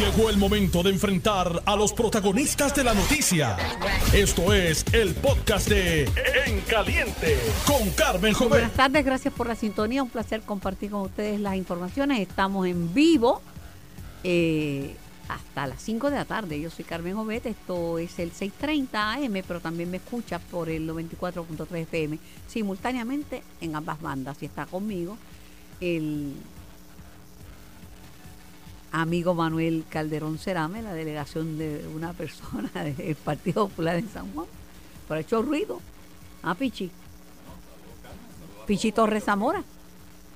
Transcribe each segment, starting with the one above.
Llegó el momento de enfrentar a los protagonistas de la noticia. Esto es el podcast de En Caliente con Carmen Jovet. Buenas tardes, gracias por la sintonía. Un placer compartir con ustedes las informaciones. Estamos en vivo eh, hasta las 5 de la tarde. Yo soy Carmen Jovet. Esto es el 6:30 AM, pero también me escucha por el 94.3 FM simultáneamente en ambas bandas. Y está conmigo el amigo Manuel Calderón Cerame, la delegación de una persona del Partido Popular en San Juan. Pero ha hecho ruido. Ah, Pichi. Pichi Torres Zamora.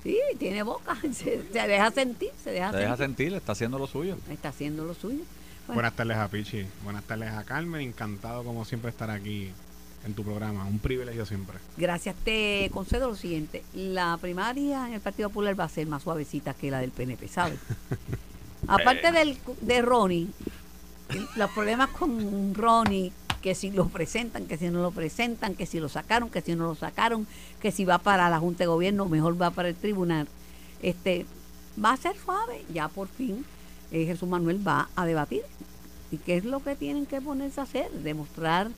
Sí, tiene boca. Se, se deja sentir, se deja Se deja sentir. sentir, está haciendo lo suyo. Está haciendo lo suyo. Bueno, Buenas tardes a Pichi, buenas tardes a Carmen, encantado como siempre estar aquí en tu programa, un privilegio siempre. gracias. Te concedo lo siguiente. La primaria en el Partido Popular va a ser más suavecita que la del PNP, ¿sabes? Aparte del, de Ronnie, los problemas con Ronnie, que si lo presentan, que si no lo presentan, que si lo sacaron, que si no lo sacaron, que si va para la Junta de Gobierno, mejor va para el tribunal. Este, va a ser suave, ya por fin eh, Jesús Manuel va a debatir. ¿Y qué es lo que tienen que ponerse a hacer? Demostrar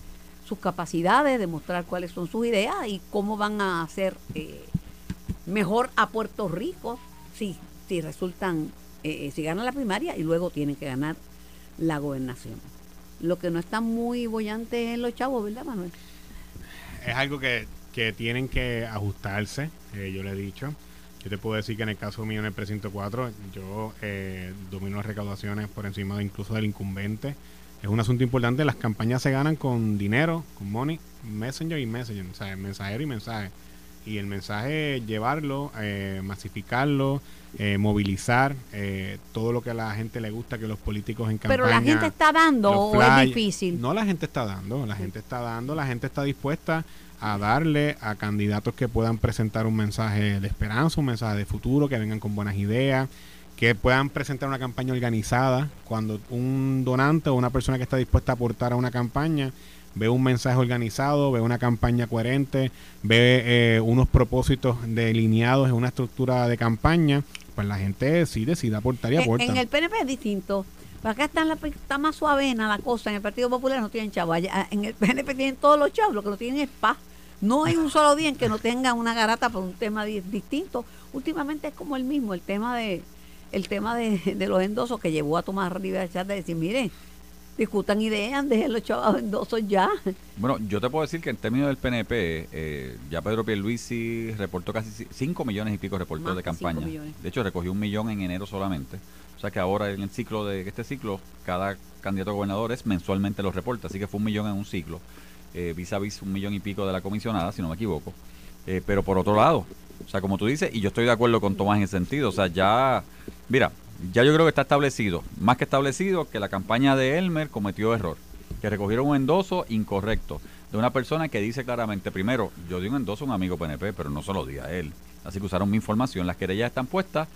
sus capacidades, demostrar cuáles son sus ideas y cómo van a hacer eh, mejor a Puerto Rico si, si resultan, eh, eh, si ganan la primaria y luego tienen que ganar la gobernación. Lo que no está muy bollante es los chavos, ¿verdad, Manuel? Es algo que, que tienen que ajustarse, eh, yo le he dicho. Yo te puedo decir que en el caso mío en el precinto 4, yo eh, domino las recaudaciones por encima de incluso del incumbente. Es un asunto importante, las campañas se ganan con dinero, con money, messenger y messenger, o sea, mensajero y mensaje. Y el mensaje, llevarlo, eh, masificarlo, eh, movilizar, eh, todo lo que a la gente le gusta que los políticos en campaña... Pero la gente está dando o es difícil. No, la gente está dando, la gente está dando, la gente está dispuesta a darle a candidatos que puedan presentar un mensaje de esperanza, un mensaje de futuro, que vengan con buenas ideas, que puedan presentar una campaña organizada. Cuando un donante o una persona que está dispuesta a aportar a una campaña ve un mensaje organizado, ve una campaña coherente, ve eh, unos propósitos delineados en una estructura de campaña, pues la gente sí decide aportar y aporta. En el PNP es distinto. Acá está, la, está más suavena la cosa. En el Partido Popular no tienen chavos. En el PNP tienen todos los chavos. Lo que no tienen es paz. No hay un solo día en que no tengan una garata por un tema di- distinto. Últimamente es como el mismo, el tema de el tema de, de los endosos que llevó a Tomás Rivera Chat de decir, mire, discutan ideas, dejen los chavos endosos ya. Bueno, yo te puedo decir que en términos del PNP, eh, ya Pedro Pierluisi reportó casi 5 millones y pico reportó Más de campaña. De hecho, recogió un millón en enero solamente. O sea que ahora en el ciclo de este ciclo, cada candidato a gobernador es mensualmente los reporta. Así que fue un millón en un ciclo. Eh, vis a vis un millón y pico de la comisionada, si no me equivoco. Eh, pero por otro lado, o sea, como tú dices, y yo estoy de acuerdo con Tomás en ese sentido, o sea, ya, mira, ya yo creo que está establecido, más que establecido, que la campaña de Elmer cometió error, que recogieron un endoso incorrecto de una persona que dice claramente, primero, yo di un endoso a un amigo PNP, pero no se lo di a él. Así que usaron mi información, las querellas están puestas,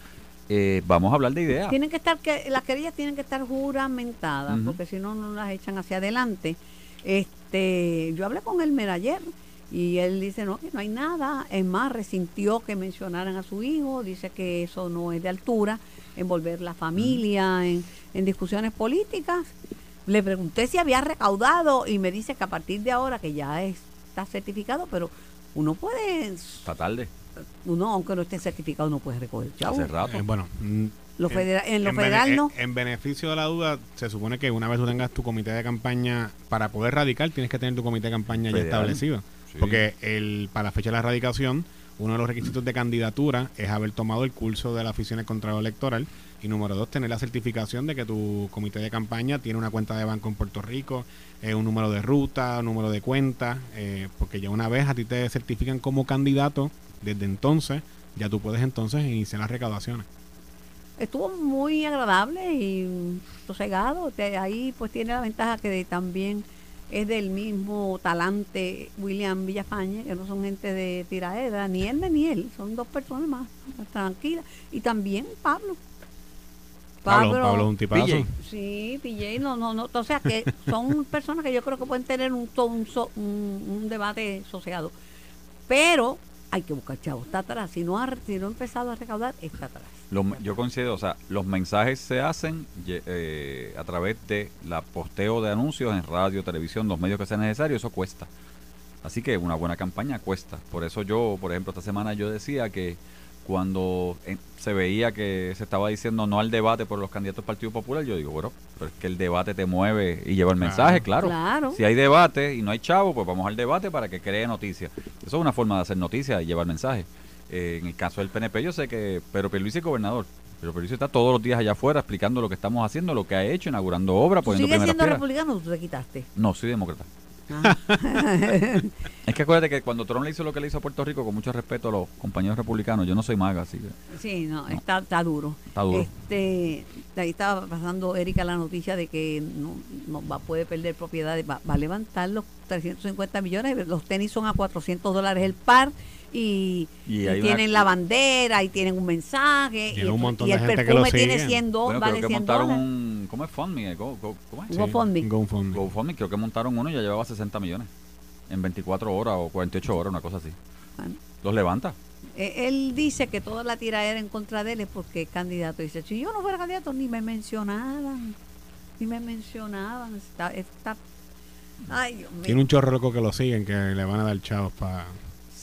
eh, vamos a hablar de ideas. Tienen que estar, que las querellas tienen que estar juramentadas, porque si no, no las echan hacia adelante. Este, yo hablé con él ayer y él dice no, que no hay nada. Es más, resintió que mencionaran a su hijo, dice que eso no es de altura, envolver la familia en, en discusiones políticas. Le pregunté si había recaudado y me dice que a partir de ahora, que ya está certificado, pero uno puede, Está tarde, uno aunque no esté certificado, no puede recoger. chavo. hace rato. Eh, bueno, mm, Lo en- lo federal no. En, en beneficio de la duda, se supone que una vez tú tengas tu comité de campaña, para poder radicar, tienes que tener tu comité de campaña ya establecido. Sí. Porque el, para la fecha de la radicación, uno de los requisitos de candidatura es haber tomado el curso de la Oficina de Contralor Electoral. Y número dos, tener la certificación de que tu comité de campaña tiene una cuenta de banco en Puerto Rico, eh, un número de ruta, un número de cuenta, eh, porque ya una vez a ti te certifican como candidato, desde entonces ya tú puedes entonces iniciar las recaudaciones. Estuvo muy agradable y sosegado. Te- ahí pues tiene la ventaja que de- también es del mismo talante William Villafañe, que no son gente de tiraera, ni él ni él, son dos personas más tranquilas. Y también Pablo. Pablo, Pablo es un tipazo. PJ. Sí, PJ, no, no, no, o sea que son personas que yo creo que pueden tener un, un, un- un debate sosegado. Pero hay que buscar chavos. Está atrás. Si no ha, si no ha empezado a recaudar, está atrás. Los yo considero, o sea, los mensajes se hacen eh, a través de la posteo de anuncios en radio, televisión, los medios que sea necesario, eso cuesta. Así que una buena campaña cuesta. Por eso yo, por ejemplo, esta semana yo decía que cuando eh, se veía que se estaba diciendo no al debate por los candidatos del Partido Popular, yo digo, bueno, pero es que el debate te mueve y lleva el Claro. mensaje, claro. Claro. Si hay debate y no hay chavo, pues vamos al debate para que cree noticia. Eso es una forma de hacer noticia y llevar mensaje. Eh, en el caso del PNP, yo sé que Pedro Pierluisi es gobernador. Pero Pierluisi está todos los días allá afuera explicando lo que estamos haciendo, lo que ha hecho, inaugurando obras, ¿Tú poniendo sigues primeras siendo piedras. republicano o tú te quitaste? No, soy demócrata. Ah. Es que acuérdate que cuando Trump le hizo lo que le hizo a Puerto Rico, con mucho respeto a los compañeros republicanos, yo no soy maga, así que Sí, no, Está, está duro. está duro. Este, ahí estaba pasando Erika la noticia de que no, no va, puede perder propiedades, va, va a levantar los 350 millones, los tenis son a 400 dólares el par y, Y y hay tienen una- la bandera y tienen un mensaje y, un el- montón y de el gente que lo perfume tiene sigue. 100 do- Bueno, vale creo que 100 montaron dólares. Un... ¿Cómo es FundMe? Go- go- ¿Cómo es? Un GoFundMe. GoFundMe. GoFundMe, creo que montaron uno y ya llevaba 60 millones. En 24 horas o 48 horas, una cosa así. Bueno, Los levanta. eh, él dice que toda la tiraera en contra de él es porque es candidato. Dice, si yo no fuera candidato ni me mencionaban, ni me mencionaban. Está, está, ay, Dios mío. Tiene un chorro loco que lo siguen, que le van a dar chavos para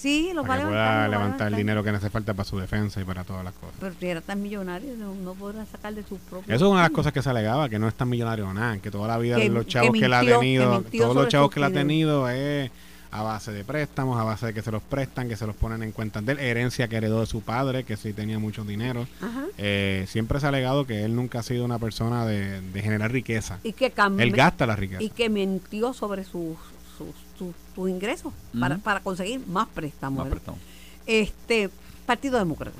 Sí, lo va a que levantar, pueda va levantar el dinero que hace falta para su defensa y para todas las cosas. Pero si era tan millonario, no, no podrá sacar de sus propios. Eso es una de las cosas que se alegaba, que no es tan millonario nada, que toda la vida Que- los que chavos que, la ha mintió- que tenido, todos los chavos que la ha tenido es a base de préstamos, a base de que se los prestan, que se los ponen en cuentas de él, herencia que heredó de su padre, que sí tenía mucho dinero. Eh, siempre se ha alegado que él nunca ha sido una persona de, de generar riqueza. Y que cam- Él gasta la riqueza. y que mintió sobre sus sus sus ingresos para, para conseguir más préstamos. Este Partido Demócrata.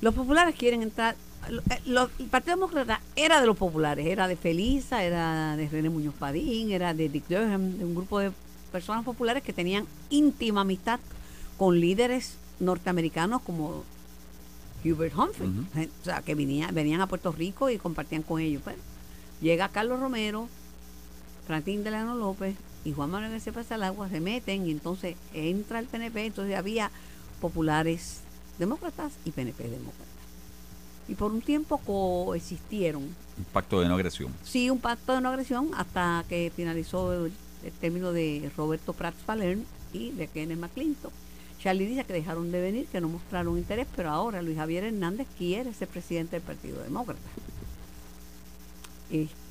Los populares quieren entrar. lo- eh, lo- el Partido Demócrata era de los populares, era de Felisa, era de René Muñoz Padín, era de Dick Durham, de un grupo de personas populares que tenían íntima amistad con líderes norteamericanos como Hubert Humphrey, o sea, que venía- venían a Puerto Rico y compartían con ellos. Bueno, llega Carlos Romero, Franklin Delano López y Juan Manuel García Agua se meten y entonces entra el PNP, entonces había populares demócratas y PNP demócratas. Y por un tiempo coexistieron. Un pacto de no agresión. Sí, un pacto de no agresión hasta que finalizó el, el término de Roberto Prats Palern y de Kenneth McClinton. Charlie dice que dejaron de venir, que no mostraron interés, pero ahora Luis Javier Hernández quiere ser presidente del Partido Demócrata. Este,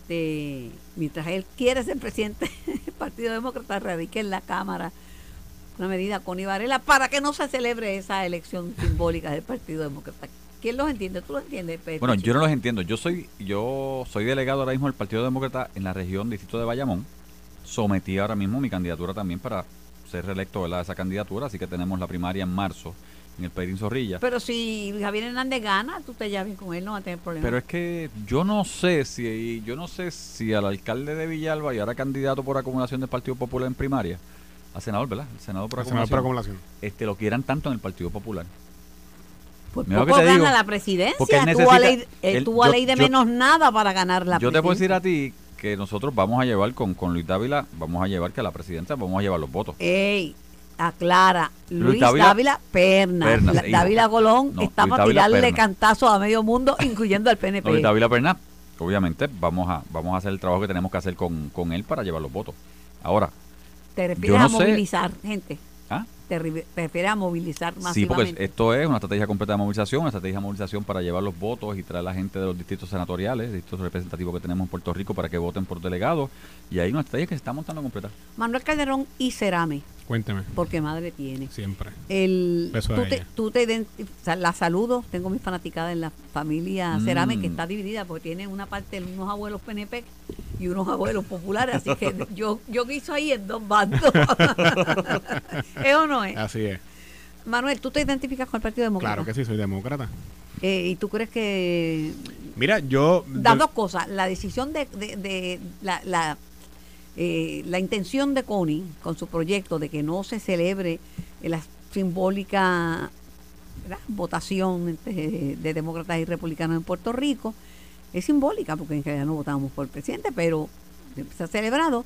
mientras él quiere ser presidente del Partido Demócrata, radica en la Cámara una medida con Varela para que no se celebre esa elección simbólica del Partido Demócrata. ¿Quién los entiende? ¿Tú los entiendes? Pepe? Bueno, yo no los entiendo. Yo soy yo soy delegado ahora mismo del Partido Demócrata en la región Distrito de Bayamón. Sometí ahora mismo mi candidatura también para ser reelecto ¿verdad? esa candidatura, así que tenemos la primaria en marzo en el Pedrín Zorrilla. Pero si Javier Hernández gana, tú te llevas bien con él, no va a tener problemas. Pero es que yo no sé si yo no sé si al alcalde de Villalba y ahora candidato por acumulación del Partido Popular en primaria, a senador, ¿verdad? El senador por acumulación, por acumulación. este lo quieran tanto en el Partido Popular. Lo poco que gana digo, la presidencia. porque él tuvo a necesita- ley, él él- tuvo a yo- ley de yo- menos nada para ganar la Yo te puedo decir presidencia. a ti que nosotros vamos a llevar con, con Luis Dávila, vamos a llevar que a la presidencia vamos a llevar los votos. Ey, aclara. Luis, Luis Dávila, Dávila- Pernas. Pernas, La- hijo. Dávila Colón No, está Luis para Dávila tirarle cantazos a medio mundo, incluyendo al PNP. No, Luis Dávila Perná, obviamente vamos a vamos a hacer el trabajo que tenemos que hacer con, con él para llevar los votos. Ahora, te refieres no a sé- movilizar gente. ¿ah? Te, re- te refieres a movilizar Sí, masivamente. porque esto es una estrategia completa de movilización, una estrategia de movilización para llevar los votos y traer a la gente de los distritos senatoriales, distritos representativos que tenemos en Puerto Rico para que voten por delegados. Y hay una estrategia que se está montando completa. Manuel Calderón y Cerame, Cuénteme, porque madre tiene. siempre. El, Beso a tú, te, ella. tú te identi- o sea, la saludo, tengo mi fanaticada en la familia Mm. Cerame que está dividida porque tiene una parte de unos abuelos PNP y unos abuelos populares, así que yo yo guiso ahí en dos bandos. ¿Es o no es? Así es. Manuel, ¿tú te identificas con el Partido Demócrata? Claro que sí, soy demócrata. Eh, ¿Y tú crees que Mira, yo... das yo- dos cosas? La decisión de, de, de- la, la, eh, la intención de Connie con su proyecto de que no se celebre la simbólica ¿verdad? votación de demócratas y republicanos en Puerto Rico es simbólica porque en realidad no votamos por el presidente, pero se ha celebrado.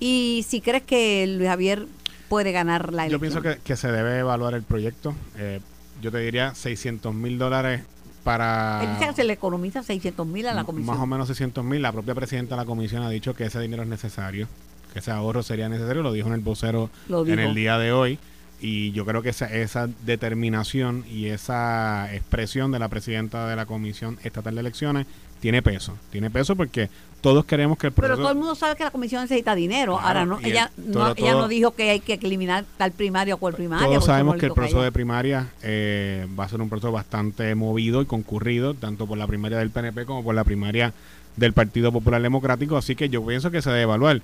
Y si crees que Luis Javier puede ganar la Yo elección. pienso que, que se debe evaluar el proyecto. Eh, yo te diría 600 mil dólares para... Él dice que se le economiza 600 mil a la comisión. Más o menos 600 mil. La propia presidenta de la comisión ha dicho que ese dinero es necesario, que ese ahorro sería necesario. Lo dijo en el vocero en el día de hoy. Y yo creo que esa, esa determinación y esa expresión de la presidenta de la Comisión Estatal de Elecciones tiene peso. Tiene peso porque todos queremos que el Pero proceso... todo el mundo sabe que la comisión necesita dinero. Claro, Ahora, no, el- ella, todo- no, ella no dijo que hay que eliminar tal primaria o cual primaria. Todos sabemos que el a proceso de primaria eh, va a ser un proceso bastante movido y concurrido, tanto por la primaria del PNP como por la primaria del Partido Popular Democrático, así que yo pienso que se debe evaluar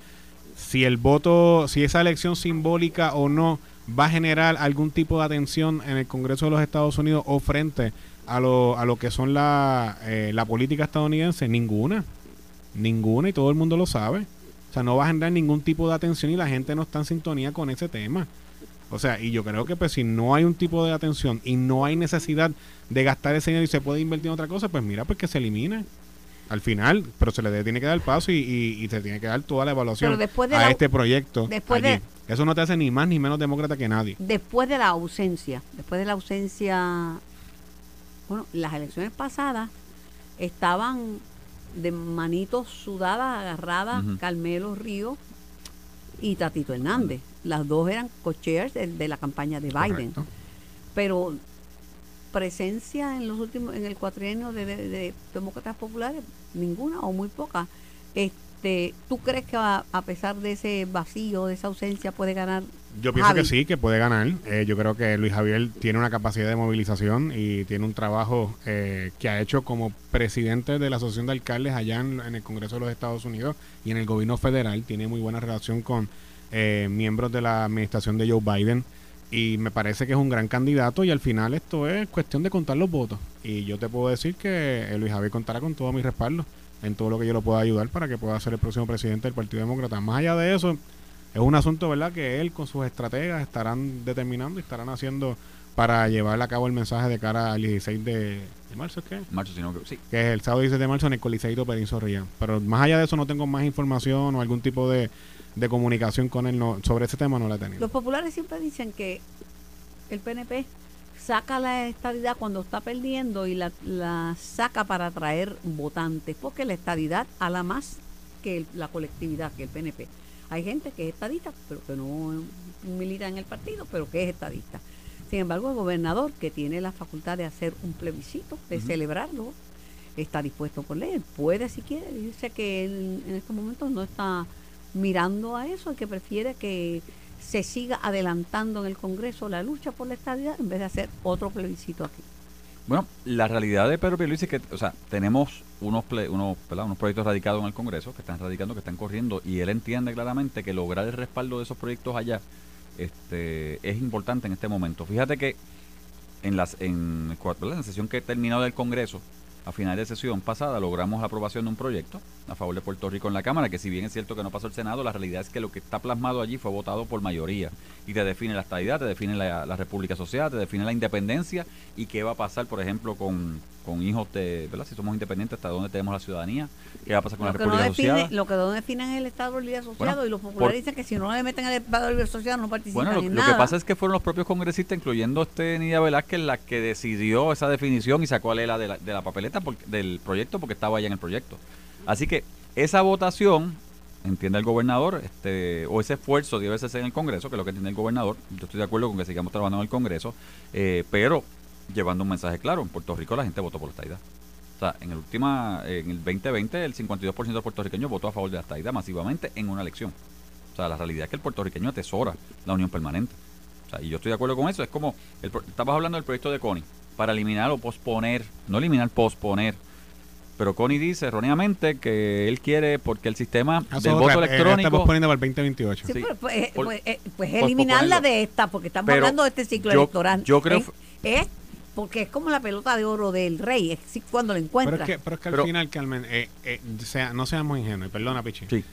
si el voto, si esa elección simbólica o no va a generar algún tipo de atención en el Congreso de los Estados Unidos o frente a lo, a lo que son la, eh, la política estadounidense, ninguna, ninguna y todo el mundo lo sabe. O sea, no va a generar ningún tipo de atención y la gente no está en sintonía con ese tema. O sea, y yo creo que pues si no hay un tipo de atención y no hay necesidad de gastar ese dinero y se puede invertir en otra cosa, pues mira, pues que se elimine al final, pero se le tiene que dar paso y, y- y se tiene que dar toda la evaluación de a la- este proyecto. después de- Eso no te hace ni más ni menos demócrata que nadie. Después de la ausencia, después de la ausencia, bueno, las elecciones pasadas estaban de manitos sudadas, agarradas, Ujú. Carmelo Río y Tatito Hernández. Las dos eran co-chairs de, de la campaña de Biden. Correcto. pero presencia en los últimos en el cuatrienio de, de- de demócratas populares ninguna o muy poca este tú crees que a, a pesar de ese vacío de esa ausencia puede ganar Yo pienso Javi? que sí, que puede ganar. Eh, yo creo que Luis Javier tiene una capacidad de movilización y tiene un trabajo eh, que ha hecho como presidente de la Asociación de Alcaldes allá en, en el Congreso de los Estados Unidos y en el gobierno federal. Tiene muy buena relación con eh, miembros de la administración de Joe Biden y me parece que es un gran candidato y al final esto es cuestión de contar los votos. Y yo te puedo decir que eh, Luis Javier contará con todo mi respaldo en todo lo que yo lo pueda ayudar para que pueda ser el próximo presidente del Partido Demócrata. Más allá de eso, es un asunto, ¿verdad?, que él con sus estrategas estarán determinando y estarán haciendo para llevar a cabo el mensaje de cara al 16 de, de marzo, ¿es que? Marcho, sino que sí. Que es el sábado 16 de marzo en el Coliseíto Perín. Pero más allá de eso no tengo más información o algún tipo de, de comunicación con él no, sobre ese tema no la he tenido. los populares siempre dicen que el PNP saca la estadidad cuando está perdiendo y la, la saca para atraer votantes porque la estadidad la más que el- la colectividad que el PNP hay gente que es estadista pero que no milita en el partido pero que es estadista. Sin embargo el gobernador que tiene la facultad de hacer un plebiscito de celebrarlo está dispuesto por ley puede si quiere. Dice que él en estos momentos no está mirando a eso y que prefiere que se siga adelantando en el Congreso la lucha por la estabilidad en vez de hacer otro plebiscito aquí. Bueno, la realidad de Pedro Pierluisi es que, o sea, tenemos unos, ple- unos, proyectos radicados en el Congreso que están radicando, que están corriendo, y él entiende claramente que lograr el respaldo de esos proyectos allá este, es importante en este momento. Fíjate que en, las, en, en la sesión que he terminado del Congreso, a final de sesión pasada, logramos la aprobación de un proyecto a favor de Puerto Rico en la Cámara, que si bien es cierto que no pasó el Senado, la realidad es que lo que está plasmado allí fue votado por mayoría. Y te define la estadidad, te define la, la República Social, te define la independencia. Y qué va a pasar, por ejemplo, con, con hijos de, ¿verdad? Si somos independientes, hasta dónde tenemos la ciudadanía, qué va a pasar con Lo la que, no República define, Asociada. lo que no define es el Estado Libre Asociado Bueno, y los populares por- dicen que si no le meten el Estado Libre Asociado no participan Bueno, lo, en lo nada. que pasa es que fueron los propios congresistas, incluyendo este Nidia Velázquez, la que decidió esa definición y sacó a Lela de la, de la papeleta porque- del proyecto porque estaba allá en el proyecto. Así que esa votación, entiende el gobernador, este, o ese esfuerzo debe hacerse en el Congreso, que es lo que entiende el gobernador. Yo estoy de acuerdo con que sigamos trabajando en el Congreso, eh, pero llevando un mensaje claro, en Puerto Rico la gente votó por la estadidad. O sea, en el última, en el 2020 el 52% de los puertorriqueños votó a favor de la estadidad masivamente en una elección. O sea, la realidad es que el puertorriqueño atesora la unión permanente. O sea, y yo estoy de acuerdo con eso. Es como, el, estabas hablando del proyecto de Connie, para eliminar o posponer, no eliminar, posponer. Pero Connie dice erróneamente que él quiere, porque el sistema Ah, del voto otra- eh, electrónico... Estamos poniendo para el 2028. Sí, Sí. pero, pues, Por- pues, eh, pues eliminarla de esta, porque estamos Pero hablando de este ciclo yo- electoral. yo creo es porque es como la pelota de oro del rey, es cuando lo Pero encuentra. es que, pero es que al Pero- final, Carmen, eh, eh, sea, no seamos ingenuos, perdona, Pichi. Sí.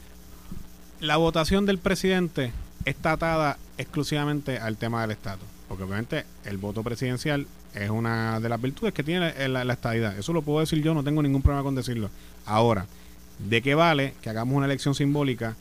La votación del presidente está atada exclusivamente al tema del estatus. Porque obviamente el voto presidencial es una de las virtudes que tiene la, la, la estadidad. Eso lo puedo decir yo, no tengo ningún problema con decirlo. Ahora, ¿de qué vale que hagamos una elección simbólica,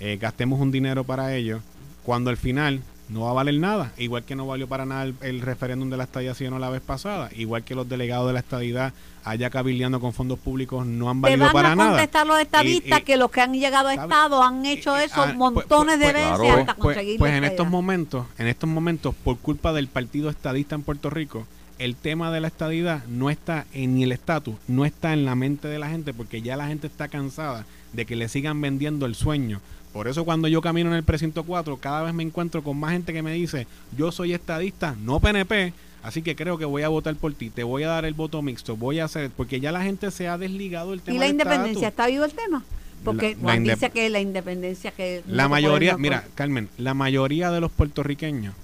eh, gastemos un dinero para ello, cuando al final no va a valer nada. Igual que no valió para nada el, el referéndum de la estadía si no la vez pasada. Igual que los delegados de la estadidad allá cabildeando con fondos públicos no han Te valido van para a nada. contestar los estadistas Y- y- que los que han llegado a. Estado han hecho Eh, eso ah, pues- montones de pues- veces claro. hasta pues, conseguir pues en estos momentos, en estos momentos, por culpa del partido estadista en Puerto Rico, el tema de la estadidad no está en ni el estatus, no está en la mente de la gente, porque ya la gente está cansada de que le sigan vendiendo el sueño. Por eso cuando yo camino en el precinto 4, cada vez me encuentro con más gente que me dice, yo soy estadista, no PNP, así que creo que voy a votar por ti, te voy a dar el voto mixto, voy a hacer, porque ya la gente se ha desligado el tema ¿Y la del independencia? estatus. ¿Está vivo el tema? Porque La- Juan la dice que la independencia que... La mayoría, mira, Carmen, la mayoría de los puertorriqueños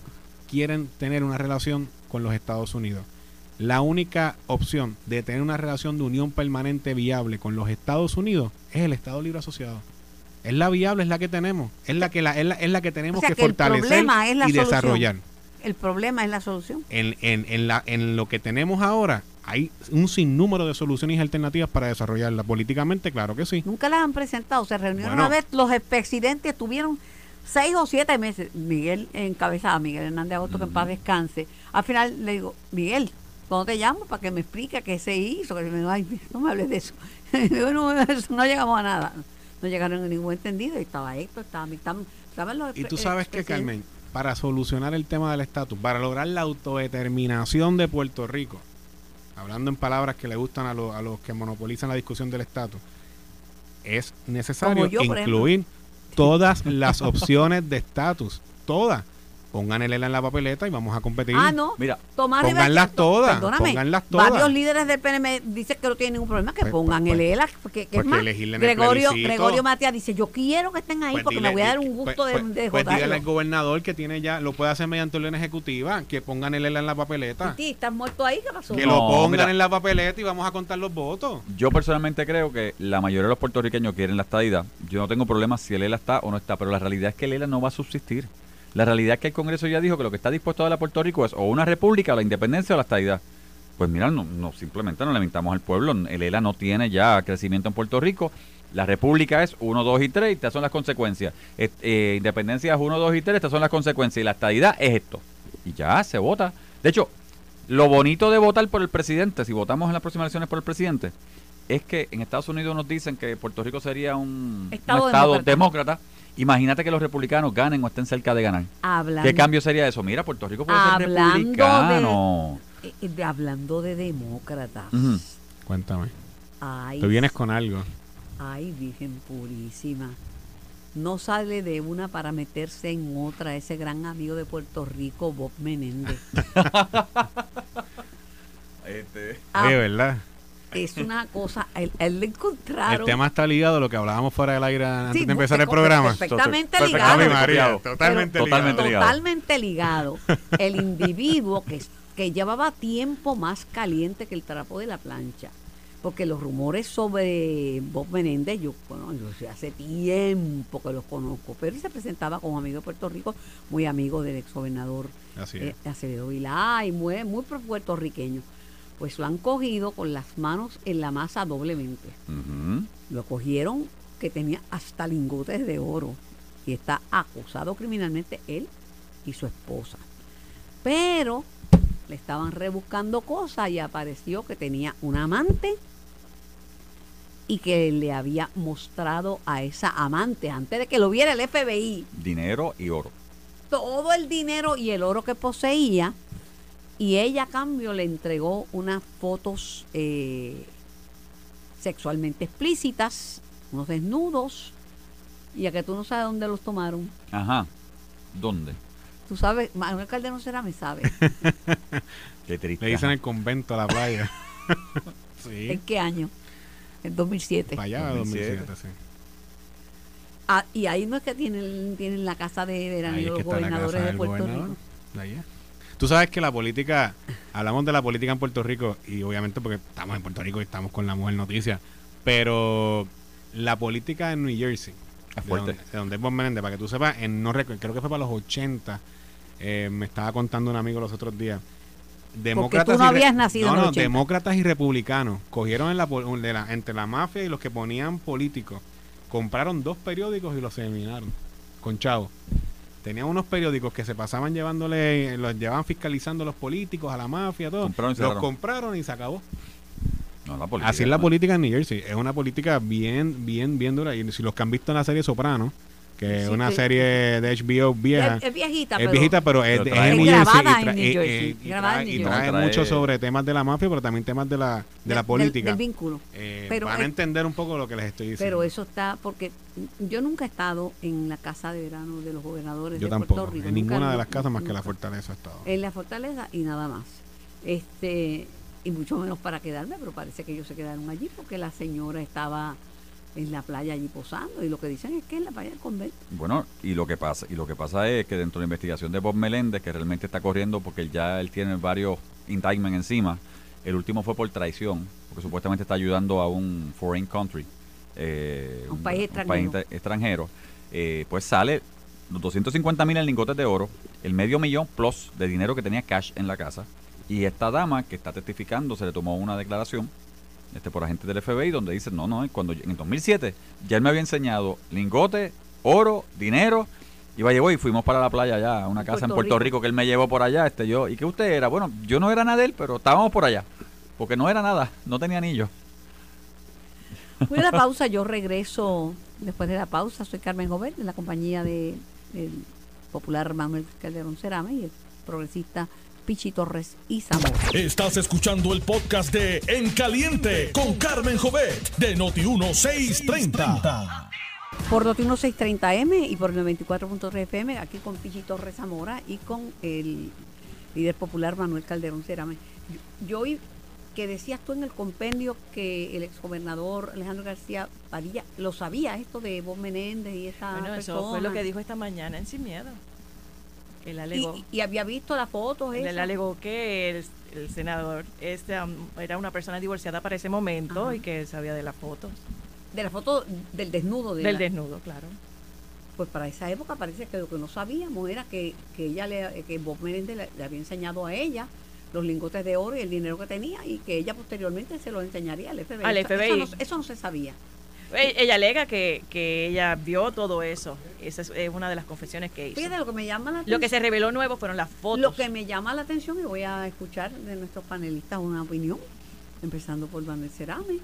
quieren tener una relación con los Estados Unidos. La única opción de tener una relación de unión permanente viable con los Estados Unidos es el Estado Libre Asociado. Es la viable, es la que tenemos, es la que la, es la, es la que tenemos O sea, que fortalecer y solución. desarrollar. El problema es la solución. En, en, en, la, en lo que tenemos ahora hay un sinnúmero de soluciones y alternativas para desarrollarla políticamente, claro que sí. Nunca las han presentado. Se reunieron Bueno. una vez los expresidentes, tuvieron seis o siete meses. Miguel encabezaba, Miguel Hernández Agosto, que en paz descanse. Al final le digo, Miguel, ¿cuándo te llamo? Para que me explique qué se hizo. Que me dijo, ay, no me hables de no, eso no llegamos a nada. No llegaron a ningún entendido. Y estaba Héctor, estaba, estaban, estaban los Y tú expre- sabes que. Carmen, para solucionar el tema del estatus, para lograr la autodeterminación de Puerto Rico, hablando en palabras que le gustan a, los- a los que monopolizan la discusión del estatus, es necesario yo, incluir todas las opciones de estatus, todas. Pongan el ELA en la papeleta y vamos a competir. Ah, no. Mira, Tomás pónganlas Rivera- todas, Perdóname, pónganlas todas. Varios líderes del PNM dicen que no tienen ningún problema, que Pues, pongan pues, el ELA. Porque, que pues es más, Gregorio. Gregorio Matías dice, yo quiero que estén ahí Pues porque dile- me voy a dar un pues- gusto de, pues- de pues dígale al gobernador que tiene ya, lo puede hacer mediante orden ejecutiva, que pongan el ELA en la papeleta. Titi, ¿estás muerto ahí? ¿Qué pasó? Que No, lo pongan mira. en la papeleta y vamos a contar los votos. Yo personalmente creo que la mayoría de los puertorriqueños quieren la estadidad. Yo no tengo problema si el ELA está o no está, pero la realidad es que el ELA no va a subsistir. La realidad es que el Congreso ya dijo que lo que está dispuesto a dar a Puerto Rico es o una república, o la independencia o la estadidad. Pues mira, no, no simplemente no le mentamos al pueblo. El ELA no tiene ya crecimiento en Puerto Rico. La república es 1, 2 y 3 y estas son las consecuencias. Eh, independencia es 1, 2 y 3, estas son las consecuencias. Y la estadidad es esto. Y ya se vota. De hecho, lo bonito de votar por el presidente, si votamos en las próximas elecciones por el presidente, es que en Estados Unidos nos dicen que Puerto Rico sería un un Estado demócrata. demócrata. Imagínate que los republicanos ganen o estén cerca de ganar. Hablando, ¿Qué cambio sería eso? Mira, Puerto Rico puede ser Hablando de- republicano. eh, eh, hablando de demócratas. Cuéntame. ay, Tú vienes con algo. ay, Virgen Purísima. No sale de una para meterse en otra ese gran amigo de Puerto Rico, Bob Menéndez. Ah, Oye, ¿verdad? Es una cosa, él, él le encontraron. El tema está ligado a lo que hablábamos fuera del aire antes Sí, de empezar el programa. Perfectamente ligado. Totalmente totalmente ligado. Totalmente ligado. El individuo que, que llevaba tiempo más caliente que el trapo de la plancha. Porque los rumores sobre Bob Menéndez, yo, bueno, yo sé, hace tiempo que los conozco, pero él se presentaba como amigo de Puerto Rico, muy amigo del exgobernador eh. Acevedo Vilá y muy, muy pro- puertorriqueño. Pues lo han cogido con las manos en la masa doblemente. Lo cogieron que tenía hasta lingotes de oro y está acusado criminalmente él y su esposa. Pero le estaban rebuscando cosas y apareció que tenía un amante y que le había mostrado a esa amante antes de que lo viera el FBI Dinero y oro. todo el dinero y el oro que poseía y ella a cambio le entregó unas fotos eh, sexualmente explícitas, unos desnudos, y a que tú no sabes dónde los tomaron. Ajá. ¿Dónde? Tú sabes, Manuel Calderón será, me sabe. Qué triste. Le dicen el convento a la playa. sí. ¿En qué año? En 2007. Para allá, 2007. 2007, sí. Ah, y ahí no es que tienen, tienen la casa de que los la gobernadores de Puerto gobernador. Rico. De allá. Tú sabes que la política, hablamos de la política en Puerto Rico y obviamente porque estamos en Puerto Rico y estamos con la mujer noticia, pero la política en New Jersey, Es de fuerte. donde, de donde es Bob Menéndez, para que tú sepas, en, no recu- creo que fue para los 80, eh, me estaba contando un amigo los otros días. Demócratas tú no habías nacido no, en los no, 80. demócratas y republicanos cogieron en la, pol- de la- entre la mafia y los que ponían políticos, compraron dos periódicos y los eliminaron con chavo. Tenían unos periódicos que se pasaban llevándole, los llevaban fiscalizando a los políticos, a la mafia, todo. Compraron los cerraron. compraron y se acabó. No, la política, Así es la ¿no? política en New Jersey. Es una política bien, bien, bien dura. Y si los que han visto en la serie Soprano, que es Sí, una que- serie de HBO vieja. Es, es viejita, Es pero viejita, pero es, Pero es en New Jersey. grabada y tra- en New y- Jersey, y- y grabada trae- y mucho sobre temas de la mafia, pero también temas de la, de la del- política. Del, vínculo. Eh, Pero van a entender un poco lo que les estoy diciendo. Pero eso está, porque yo nunca he estado en la casa de verano de los gobernadores Yo de tampoco. Puerto Rico. En nunca, ninguna de las casas más que la nunca. fortaleza ha estado. En la fortaleza y nada más. Este, y mucho menos para quedarme, pero parece que ellos se quedaron allí porque la señora estaba en la playa allí posando y lo que dicen es que en la playa del convento. Bueno, y lo que pasa y lo que pasa es que dentro de la investigación de Bob Meléndez, que realmente está corriendo porque ya él tiene varios indictments encima, el último fue por traición, porque supuestamente está ayudando a un foreign country, eh, Un país extranjero. inter- extranjero, eh, pues sale los 250 mil en lingotes de oro, el medio millón plus de dinero que tenía cash en la casa, y esta dama que está testificando se le tomó una declaración este por agentes del FBI donde dice no no cuando yo- en el 2007 ya él me había enseñado lingote oro dinero y vaya voy fuimos para la playa allá a una casa en Puerto Rico. Rico que él me llevó por allá este yo y que usted era bueno yo no era nada de él pero estábamos por allá porque no era nada no tenía anillo Voy a la pausa, yo regreso después de la pausa. Soy Carmen Jovet de la compañía de, del popular Manuel Calderón Cerame y el progresista Pichi Torres y Zamora. Estás escuchando el podcast de En Caliente con Carmen Jovet de Noti1630. Por Noti 1630M y por el 94.3 FM, aquí con Pichi Torres Zamora y con el líder popular Manuel Calderón Cerame. Yo, yo oí que decías tú en el compendio que el exgobernador Alejandro García Padilla lo sabía esto de Bob Menéndez y esa Bueno, eso persona. fue lo que dijo esta mañana en Sin Miedo. Él alegó, y, y había visto las fotos él esas. alegó que el, el senador este, um, era una persona divorciada para ese momento Ajá. y que sabía de las fotos. de la foto del desnudo de Del la- desnudo, claro. pues para esa época parece que lo que no sabíamos era que, que ella le, que Bob Menéndez le, le había enseñado a ella los lingotes de oro y el dinero que tenía y que ella posteriormente se lo enseñaría al FBI. Al Eso- FBI. Eso, no, eso no se sabía. Ella alega que, que ella vio todo eso. Esa es, es una de las confesiones que hizo. Fíjate lo que me llama la atención. Lo que se reveló nuevo fueron las fotos. Lo que me llama la atención y voy a escuchar de nuestros panelistas una opinión, empezando por Manuel Cerame,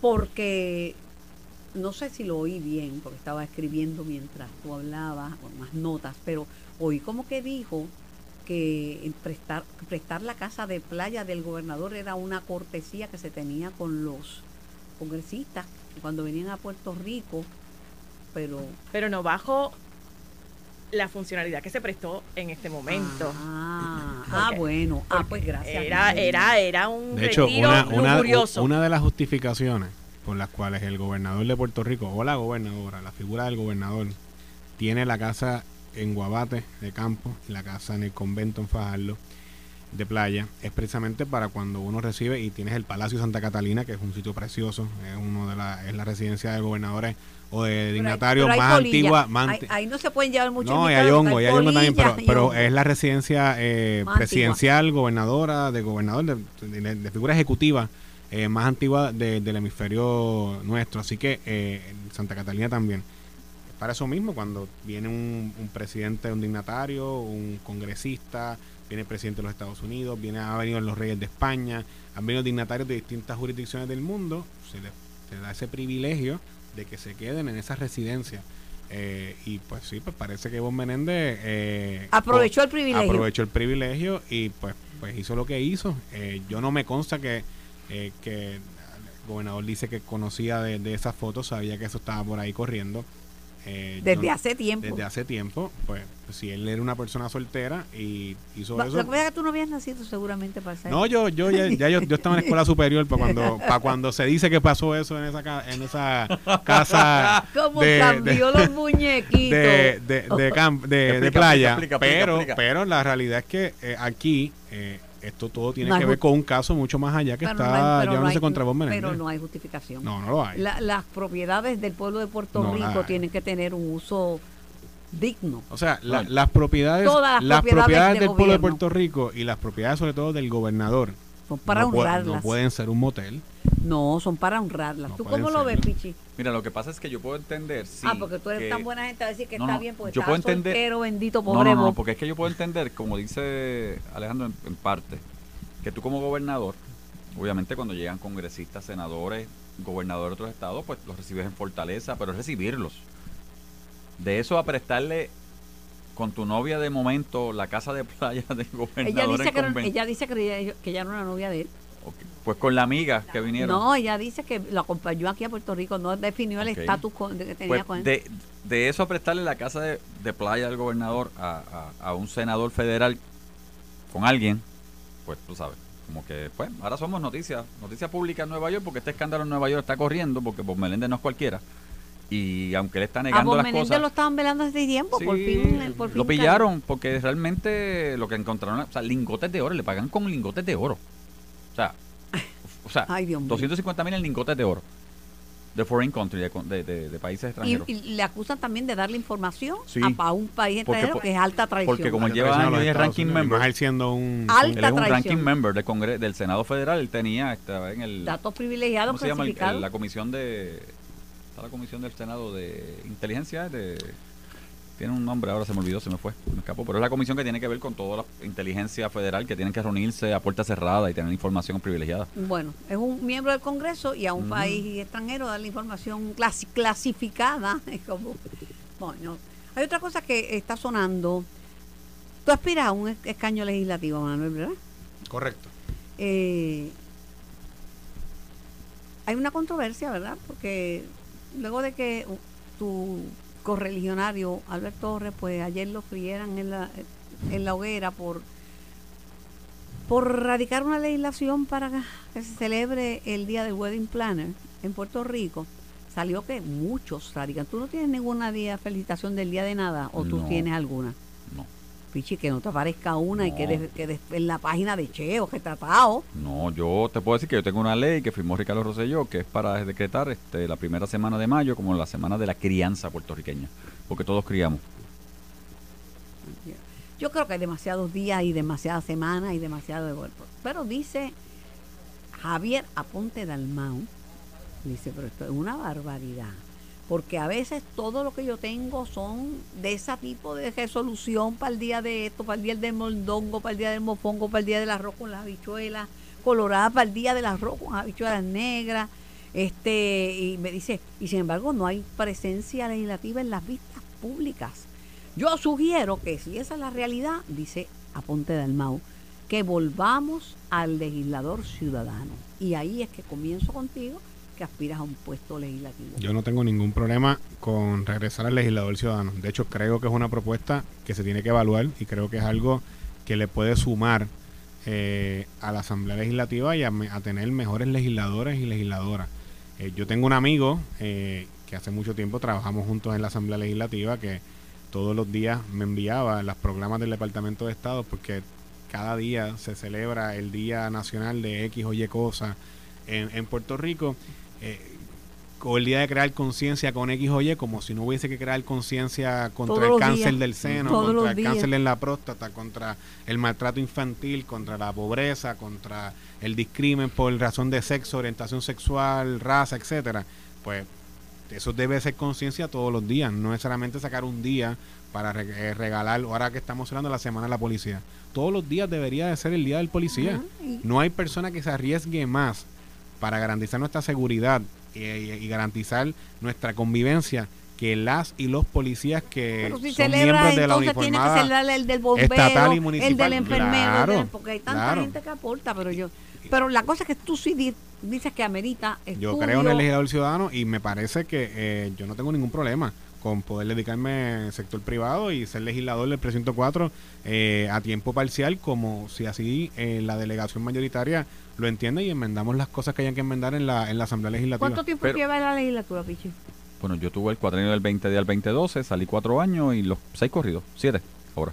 porque no sé si lo oí bien, porque estaba escribiendo mientras tú hablabas, con más notas, pero oí como que dijo que prestar, prestar la casa de playa del gobernador era una cortesía que se tenía con los congresistas cuando venían a Puerto Rico, pero Pero no bajo la funcionalidad que se prestó en este momento. Ah, ah, bueno. Ah, pues gracias. Era, era, era un De hecho, retiro una, una, lujurioso. una de las justificaciones por las cuales el gobernador de Puerto Rico o la gobernadora, la figura del gobernador, tiene la casa en Guabate de campo y la casa en el convento en Fajardo de playa, es precisamente para cuando uno recibe y tienes el Palacio Santa Catalina, que es un sitio precioso, es uno de la, es la residencia de gobernadores o de dignatarios más polilla. antigua, más Ahí, no se pueden llevar mucho no, y hay hongo, hay y hay hongo también, pero, es la residencia eh, presidencial, gobernadora, de gobernador, de, de- de figura ejecutiva eh, más antigua de- del hemisferio nuestro. Así que eh, Santa Catalina también. Para eso mismo, cuando viene un, un presidente, un dignatario, un congresista, viene el presidente de los Estados Unidos, viene, ha venido los reyes de España, han venido dignatarios de distintas jurisdicciones del mundo, se les se da ese privilegio de que se queden en esa residencia. Eh, y pues sí, pues parece que Bob Menéndez eh, Aprovechó el co- privilegio. aprovechó el privilegio y pues, pues hizo lo que hizo. Eh, yo no me consta que, eh, que el gobernador dice que conocía de, de esas fotos, sabía que eso estaba por ahí corriendo. Eh, Desde yo- hace tiempo. Desde hace tiempo, pues si él era una persona soltera y hizo eso. lo que pasa es que tú no habías nacido seguramente para esa No, yo, yo ya, ya yo, yo estaba en la escuela superior para cuando, para cuando se dice que pasó eso en esa, ca- en esa casa ¿Cómo de- cambió de- los muñequitos? de, de, de, camp- de- de Explica, playa. explica, explica, pero, pero la realidad es que eh, aquí eh, esto todo tiene No que ver con un caso mucho más allá que Pero no está no llevándose hay- contra Bob Menéndez. Pero no hay justificación. no, no lo hay. La- las propiedades del pueblo de Puerto No Rico tienen que tener un uso digno. O sea, la- Bueno. las propiedades, Todas las las propiedades propiedades de del pueblo de. Puerto Rico y las propiedades sobre todo del gobernador Son para no, honrarlas. no pueden ser un motel, No, son para honrarlas. No ¿Tú cómo lo ves. Pichi? Mira, lo que pasa es que yo puedo entender. Sí, ah, porque tú eres que- tan buena gente a decir que No, está no, bien, porque yo está puedo entender- soltero, bendito, No, pobre no, no, vos. porque es que yo puedo entender, como dice Alejandro en, en parte, que tú como gobernador, obviamente cuando llegan congresistas, senadores, gobernadores de otros estados, pues los recibes en fortaleza, pero es recibirlos. De eso a prestarle con tu novia de momento la casa de playa del ella gobernador dice, en que, no- conven- ella dice que ella, que ella no era novia de él. Ok, Pues con la amiga que vinieron. No, ella dice que lo acompañó aquí a Puerto Rico, no definió el estatus de que tenía Pues con él. de, de eso a prestarle la casa de, de playa del gobernador a, a- a un senador federal con alguien, pues tú sabes, como que, pues, ahora somos noticias, noticia pública en Nueva York, porque este escándalo en Nueva York está corriendo, porque Bob Meléndez no es cualquiera. Y aunque él está a negando Bob las cosas. lo estaban velando hace tiempo, por fin, por fin lo pillaron, porque realmente lo que encontraron, o sea, lingotes de oro, le pagan con lingotes de oro. O sea, o sea Ay, Dios mío. 250 mil en lingotes de oro. De foreign country, de, de- de- de países extranjeros. y le acusan también de darle información Sí. a, a un país extranjero que es alta traición. porque como él lleva años y es Estados ranking Unidos, member. más él siendo un... Alta Él es un ranking member del Congreso, del Senado Federal. Él tenía, estaba en el. Datos privilegiados ¿Cómo se llama? El- clasificados. el- la comisión de. Está la comisión del Senado de inteligencia. De, tiene un nombre, ahora se me olvidó, se me fue, me escapó. Pero es la comisión que tiene que ver con toda la inteligencia federal, que tienen que reunirse a puerta cerrada y tener información privilegiada. Bueno, es un miembro del Congreso y a un país extranjero darle información clasi- clasificada. es como- bueno, hay otra cosa que está sonando. Tú aspiras a un es- escaño legislativo, Manuel, ¿verdad? Correcto. Eh, hay una controversia, ¿verdad? Porque luego de que tu correligionario Alberto Torres, pues ayer lo frieran en la, en la hoguera por, por radicar una legislación para que se celebre el día del Wedding Planner en Puerto Rico, salió que muchos radican. ¿Tú no tienes ninguna día felicitación del día de nada o tú No. tienes alguna? No. Pichi, que no te aparezca una y que, des- que des- en la página de Cheo, que tratado. No, yo te puedo decir que yo tengo una ley que firmó Ricardo Rosselló, que es para decretar este, la primera semana de mayo como la semana de la crianza puertorriqueña, porque todos criamos. Yo creo que hay demasiados días y demasiadas semanas y demasiado de cuerpo. Pero dice Javier Aponte Dalmau, dice, pero esto es una barbaridad. Porque a veces todo lo que yo tengo son de ese tipo de resolución para el día de esto, para el día del moldongo, para el día del mofongo, para el día del arroz con las habichuelas coloradas, para el día del arroz con habichuelas negras. Este, y me dice, y sin embargo no hay presencia legislativa en las vistas públicas. Yo sugiero que si esa es la realidad, dice Aponte Dalmau, que volvamos al legislador ciudadano. Y ahí es que comienzo contigo, que aspiras a un puesto legislativo. Yo no tengo ningún problema con regresar al legislador ciudadano. De hecho, creo que es una propuesta que se tiene que evaluar y creo que es algo que le puede sumar eh, a la Asamblea Legislativa y a, a tener mejores legisladores y legisladoras. Eh, yo tengo un amigo eh, que hace mucho tiempo trabajamos juntos en la Asamblea Legislativa que todos los días me enviaba los programas del Departamento de Estado porque cada día se celebra el Día Nacional de X o Y cosa en Puerto Rico. Eh, o el día de crear conciencia con X o Y, como si no hubiese que crear conciencia contra Todos el cáncer días. del seno, Todos contra el días. cáncer en la próstata, contra el maltrato infantil, contra la pobreza, contra el discrimen por razón de sexo, orientación sexual, raza, etcétera. Pues eso debe ser conciencia todos los días, no necesariamente sacar un día para eh, regalar, ahora que estamos hablando de la semana de la policía. Todos los días debería de ser el día del policía. No hay persona que se arriesgue más para garantizar nuestra seguridad y, garantizar nuestra convivencia que las y los policías que Pero si son celebra, miembros de la entonces tiene que uniformada celebrar el del bombero, estatal y el del enfermero, el Claro, del- porque hay tanta claro. gente que aporta, pero yo... Pero la cosa es que tú sí di- dices que amerita Yo creo en el legislador ciudadano y me parece que eh, yo no tengo ningún problema con poder dedicarme al sector privado y ser legislador del precinto 4 eh, a tiempo parcial, como si así eh, la delegación mayoritaria lo entiende y enmendamos las cosas que hayan que enmendar en la, en la Asamblea Legislativa. ¿Cuánto tiempo Pero- lleva la legislatura, Pichi? Bueno, yo tuve el cuatrienio del 20 al 2012, salí cuatro años y los seis corridos, siete ahora.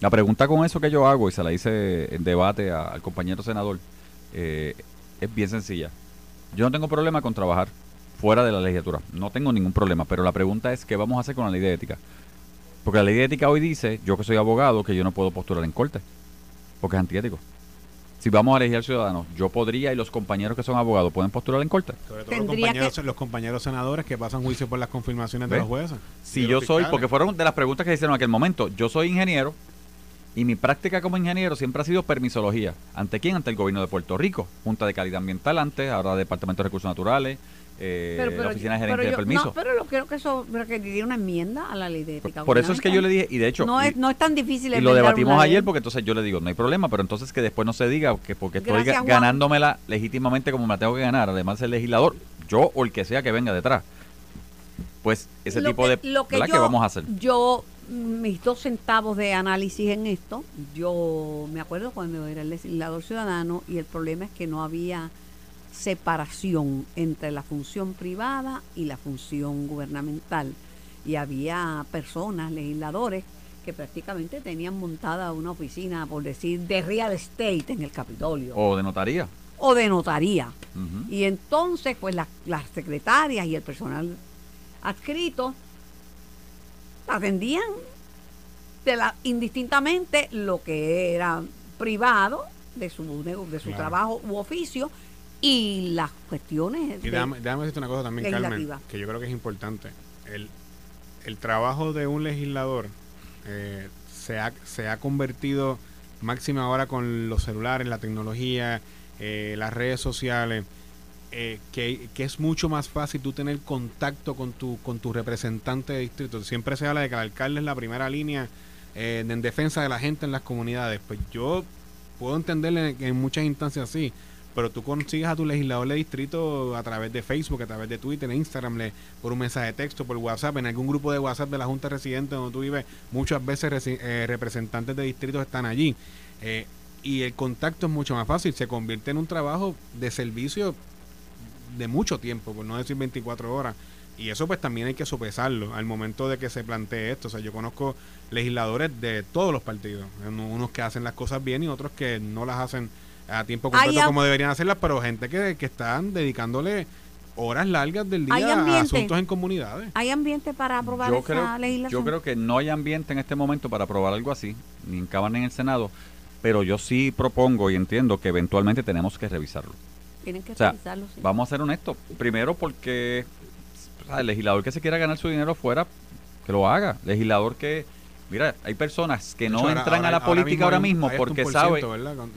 La pregunta con eso que yo hago, y se la hice en debate a- al compañero senador, eh, es bien sencilla. Yo no tengo problema con trabajar fuera de la legislatura, no tengo ningún problema, pero la pregunta es qué vamos a hacer con la ley de ética. Porque la ley de ética hoy dice, yo que soy abogado, que yo no puedo postular en corte, porque es antiético. Si vamos a elegir al ciudadano, yo podría y los compañeros que son abogados pueden postular en corte. Sobre todo los Tendría compañeros, que- los compañeros senadores que pasan juicio por las confirmaciones de los jueces. Si yo soy, fiscales. porque fueron de las preguntas que hicieron en aquel momento, yo soy ingeniero y mi práctica como ingeniero siempre ha sido permisología. ¿Ante quién? Ante el gobierno de Puerto Rico. Junta de Calidad Ambiental antes, ahora Departamento de Recursos Naturales, eh, la Oficina de Gerente pero de Permiso. No, pero yo creo que eso requeriría una enmienda a la ley de ética por eso es que yo le gubernamental. dije, y de hecho, no, es, no es tan difícil y lo debatimos ayer ley. porque entonces yo le digo, no hay problema, pero entonces que después no se diga que porque estoy Gracias, Juan. ganándomela legítimamente como me la tengo que ganar, además el legislador, yo o el que sea que venga detrás. Pues ese Lo tipo que- de... lo que yo, que vamos a hacer? Yo, mis dos centavos de análisis en esto, yo me acuerdo cuando era el legislador ciudadano y el problema es que no había separación entre la función privada y la función gubernamental. Y había personas, legisladores, que prácticamente tenían montada una oficina, por decir, de real estate en el Capitolio O de notaría. o de notaría. Y entonces, pues las, las secretarias y el personal adscrito atendían de la, indistintamente lo que era privado de su, de su Claro. trabajo u oficio y las cuestiones Y de- déjame, déjame decirte una cosa también, Carmen, que yo creo que es importante. El, el trabajo de un legislador eh, se, ha, se ha convertido, máxima ahora con los celulares, la tecnología, eh, las redes sociales, eh, que, que es mucho más fácil tú tener contacto con tu, con tu representante de distrito. Siempre se habla de que el alcalde es la primera línea eh, en defensa de la gente en las comunidades. Pues yo puedo entenderle en, en muchas instancias así, pero tú consigues a tu legislador de distrito a través de Facebook, a través de Twitter, Instagram, le- por un mensaje de texto, por WhatsApp, en algún grupo de WhatsApp de la Junta Residente donde tú vives, muchas veces eh, representantes de distritos están allí. Eh, y el contacto es mucho más fácil, se convierte en un trabajo de servicio de mucho tiempo, por no decir 24 horas. Y eso pues también hay que sopesarlo al momento de que se plantee esto. O sea, yo conozco legisladores de todos los partidos, uno- unos que hacen las cosas bien y otros que no las hacen a tiempo completo como deberían hacerlas, pero gente que, que están dedicándole horas largas del día a asuntos en comunidades. ¿Hay ambiente para aprobar yo esa creo, legislación? yo creo que no hay ambiente en este momento para aprobar algo así, ni en Cámara ni en el Senado, pero yo sí propongo y entiendo que eventualmente tenemos que revisarlo. Tienen que O sea, revisarlo, sí. Vamos a ser honestos. Primero porque o sea, el legislador que se quiera ganar su dinero fuera, que lo haga. Legislador que, mira, hay personas que no ahora- entran a ahora- la política ahora mismo hay hasta porque saben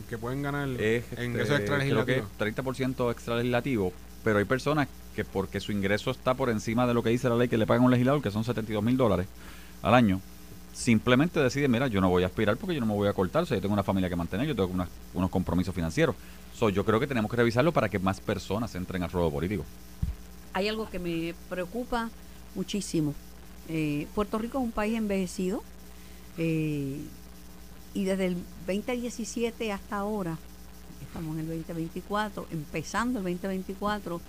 que pueden ganar es ingresos este, extra creo que legislativos. 30% extra legislativo, pero hay personas que porque su ingreso está por encima de lo que dice la ley que le pagan a un legislador, que son 72 mil dólares al año, simplemente decide, mira, yo no voy a aspirar porque yo no me voy a cortar, o sea, yo tengo una familia que mantener, yo tengo unas- unos compromisos financieros. So, yo creo que tenemos que revisarlo para que más personas entren al ruedo político. hay algo que me preocupa muchísimo. Eh, Puerto Rico es un país envejecido eh, y desde el 2017 hasta ahora, estamos en el 2024, empezando el 2024,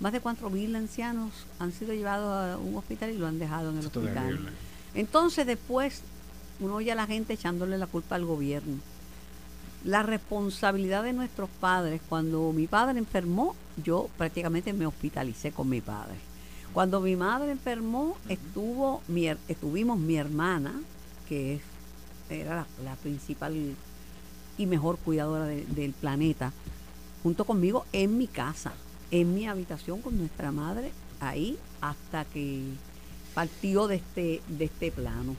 más de 4.000 ancianos han sido llevados a un hospital y lo han dejado en el Esto hospital. Entonces después uno oye a la gente echándole la culpa al gobierno. La responsabilidad de nuestros padres, cuando mi padre enfermó, yo prácticamente me hospitalicé con mi padre. Cuando mi madre enfermó, estuvo mi, estuvimos mi hermana, que era la, principal y mejor cuidadora de- del planeta, junto conmigo en mi casa, en mi habitación con nuestra madre, ahí hasta que partió de este, de este plano.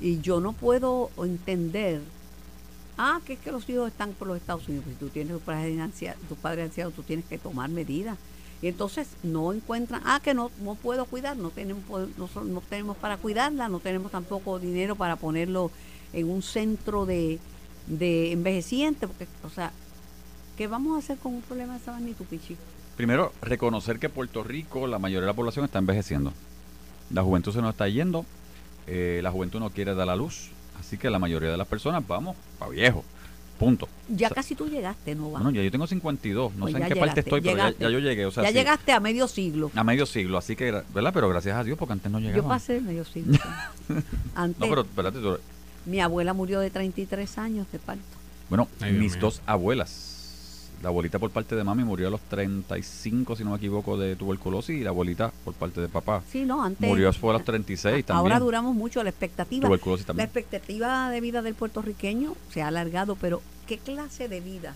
Y yo no puedo entender, ah, que es que los hijos están por los Estados Unidos. Pues si tú tienes tu padre anciano, tu padre anciano, tú tienes que tomar medidas. Y entonces no encuentran, ah, que no, no puedo cuidar, no tenemos, no, no tenemos para cuidarla, no tenemos tampoco dinero para ponerlo en un centro de, de envejeciente, porque, o sea, ¿qué vamos a hacer con un problema de esa magnitud, Pichi? Primero, reconocer que Puerto Rico, la mayoría de la población está envejeciendo. La juventud se nos está yendo, eh, la juventud no quiere dar la luz, así que la mayoría de las personas vamos para viejo. Punto. Ya O sea, casi tú llegaste, ¿no va? Bueno, ya yo tengo 52, no Pues sé en qué llegaste, parte estoy, pero ya, ya yo llegué. O sea, ya sí, llegaste a medio siglo. a medio siglo, así que, ¿verdad? Pero gracias a Dios, porque antes no llegaba. Yo pasé medio siglo. Antes, No, pero espérate, tú- mi abuela murió de 33 años de parto. Bueno, Ay, mis mío. dos abuelas. La abuelita por parte de mami murió a los 35, si no me equivoco, de tuberculosis, y la abuelita por parte de papá Sí, no, antes. murió fue a los 36 también. Ahora duramos mucho la expectativa. Tuberculosis La expectativa de vida del puertorriqueño se ha alargado, pero ¿qué clase de vida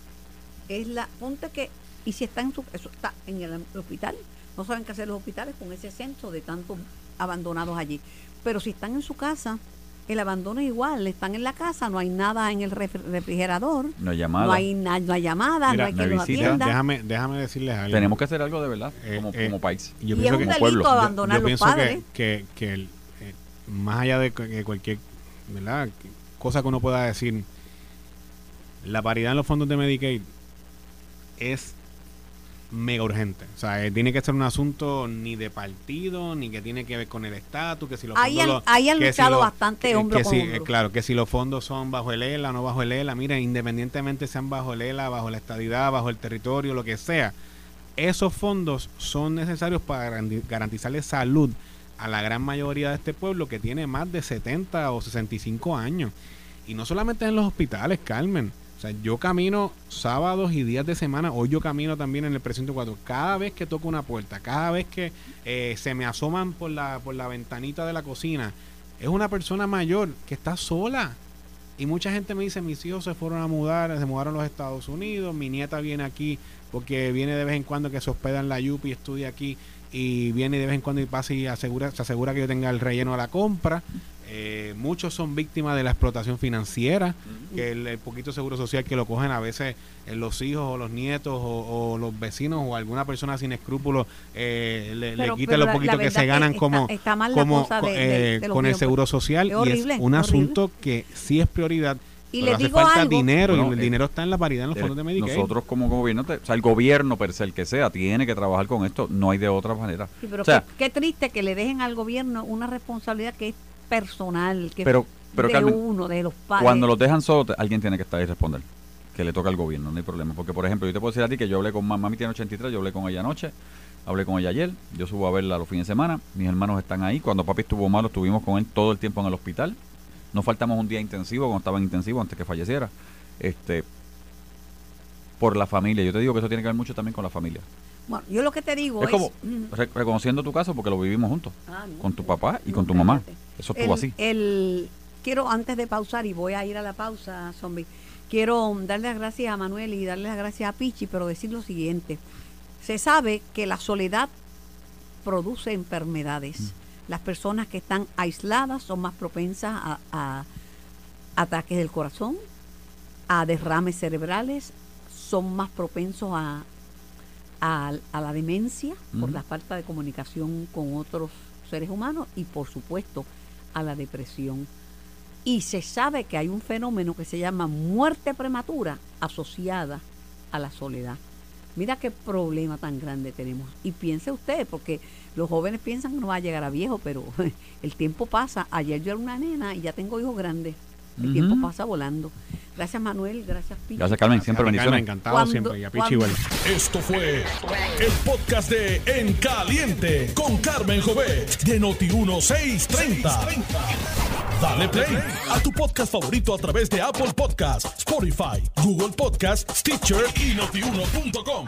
es la, ponte que, y si está en su, eso está en el, hospital, no saben qué hacer los hospitales con ese censo de tantos abandonados allí. Pero si están en su casa, el abandono es igual, están en la casa, no hay nada en el refri- refrigerador, No hay llamada. no hay, na- no hay llamadas, Mira, no hay los visita. atienda. Déjame, déjame decirles algo. Tenemos que hacer algo de verdad, Eh, como, eh, como país. Yo y es pienso un que- como delito pueblo. Yo- abandonar yo los pienso padres. que, que, que el- eh, más allá de que cualquier ¿verdad? Que- cosa que uno pueda decir, la paridad en los fondos de Medicaid es mega urgente. O sea, eh, tiene que ser un asunto ni de partido, ni que tiene que ver con el estatus, que si los Ahí fondos... han- luchado lo- bastante que- hombro que con si- hombro. eh, Claro, que si los fondos son bajo el ELA, no bajo el ELA, miren, independientemente sean bajo el ELA, bajo la estadidad, bajo el territorio, lo que sea, esos fondos son necesarios para garanti- garantizarle salud a la gran mayoría de este pueblo que tiene más de 70 o 65 años. Y no solamente en los hospitales, Carmen. O sea, yo camino sábados y días de semana. Hoy yo camino también en el precinto 4. Cada vez que toco una puerta, cada vez que eh, se me asoman por la, por la ventanita de la cocina, es una persona mayor que está sola. Y mucha gente me dice, mis hijos se fueron a mudar, se mudaron a los Estados Unidos, mi nieta viene aquí porque viene de vez en cuando que se hospeda en la Yupi y estudia aquí y viene de vez en cuando y pasa y asegura, se asegura que yo tenga el relleno a la compra. Eh, muchos son víctimas de la explotación financiera, que el, el poquito seguro social que lo cogen a veces eh, los hijos o los nietos o, o los vecinos o alguna persona sin escrúpulos eh, le, le Pero- quita pero lo poquito la que se ganan está- como, está mal la como cosa co- de- de- eh, de con el seguro social Es y horrible, es un horrible. asunto que sí es prioridad. Y pero les hace digo falta algo. dinero Bueno, y el eh, dinero está en la paridad en los Eh, fondos de Medicaid. Nosotros como gobierno, te- o sea, el gobierno per se, el que sea, tiene que trabajar con esto. No hay de otra manera. Sí, pero o sea, qué, qué triste que le dejen al gobierno una responsabilidad que es personal, que pero, es pero de Carmen, uno, de los padres. cuando los dejan solos, te- alguien tiene que estar ahí y responder. Que le toca al gobierno, no hay problema. Porque, por ejemplo, yo te puedo decir a ti que yo hablé con mamá, mami tiene 83, yo hablé con ella anoche, hablé con ella ayer, yo subo a verla los fines de semana, mis hermanos están ahí. Cuando papi estuvo malo, estuvimos con él todo el tiempo en el hospital. No faltamos un día intensivo cuando estaba en intensivo antes que falleciera. Este, por la familia. Yo te digo que eso tiene que ver mucho también con la familia. Bueno, yo lo que te digo Es es... como re- reconociendo tu caso porque lo vivimos juntos. Ah, no. Con tu papá y No, con tu mamá. Eso estuvo el, así. el- quiero, antes de pausar, y voy a ir a la pausa, zombie, quiero darle las gracias a Manuel y darle las gracias a Pichi, pero decir lo siguiente. Se sabe que la soledad produce enfermedades. Mm. Las personas que están aisladas son más propensas a, a ataques del corazón, a derrames cerebrales, son más propensos a, a, a la demencia por la falta de comunicación con otros seres humanos y por supuesto a la depresión. Y se sabe que hay un fenómeno que se llama muerte prematura asociada a la soledad. Mira qué problema tan grande tenemos. Y piense usted, porque los jóvenes piensan que no va a llegar a viejo, pero el tiempo pasa. Ayer yo era una nena y ya tengo hijos grandes. El tiempo pasa volando. Gracias Manuel, gracias Pichi. Gracias, Carmen. Siempre bendiciones. encantado Cuando- siempre. Y a Pichi igual. Esto fue el podcast de En Caliente con Carmen Jovet de Noti1630. Dale play a tu podcast favorito a través de Apple Podcasts, Spotify, Google Podcasts, Stitcher y notiuno.com.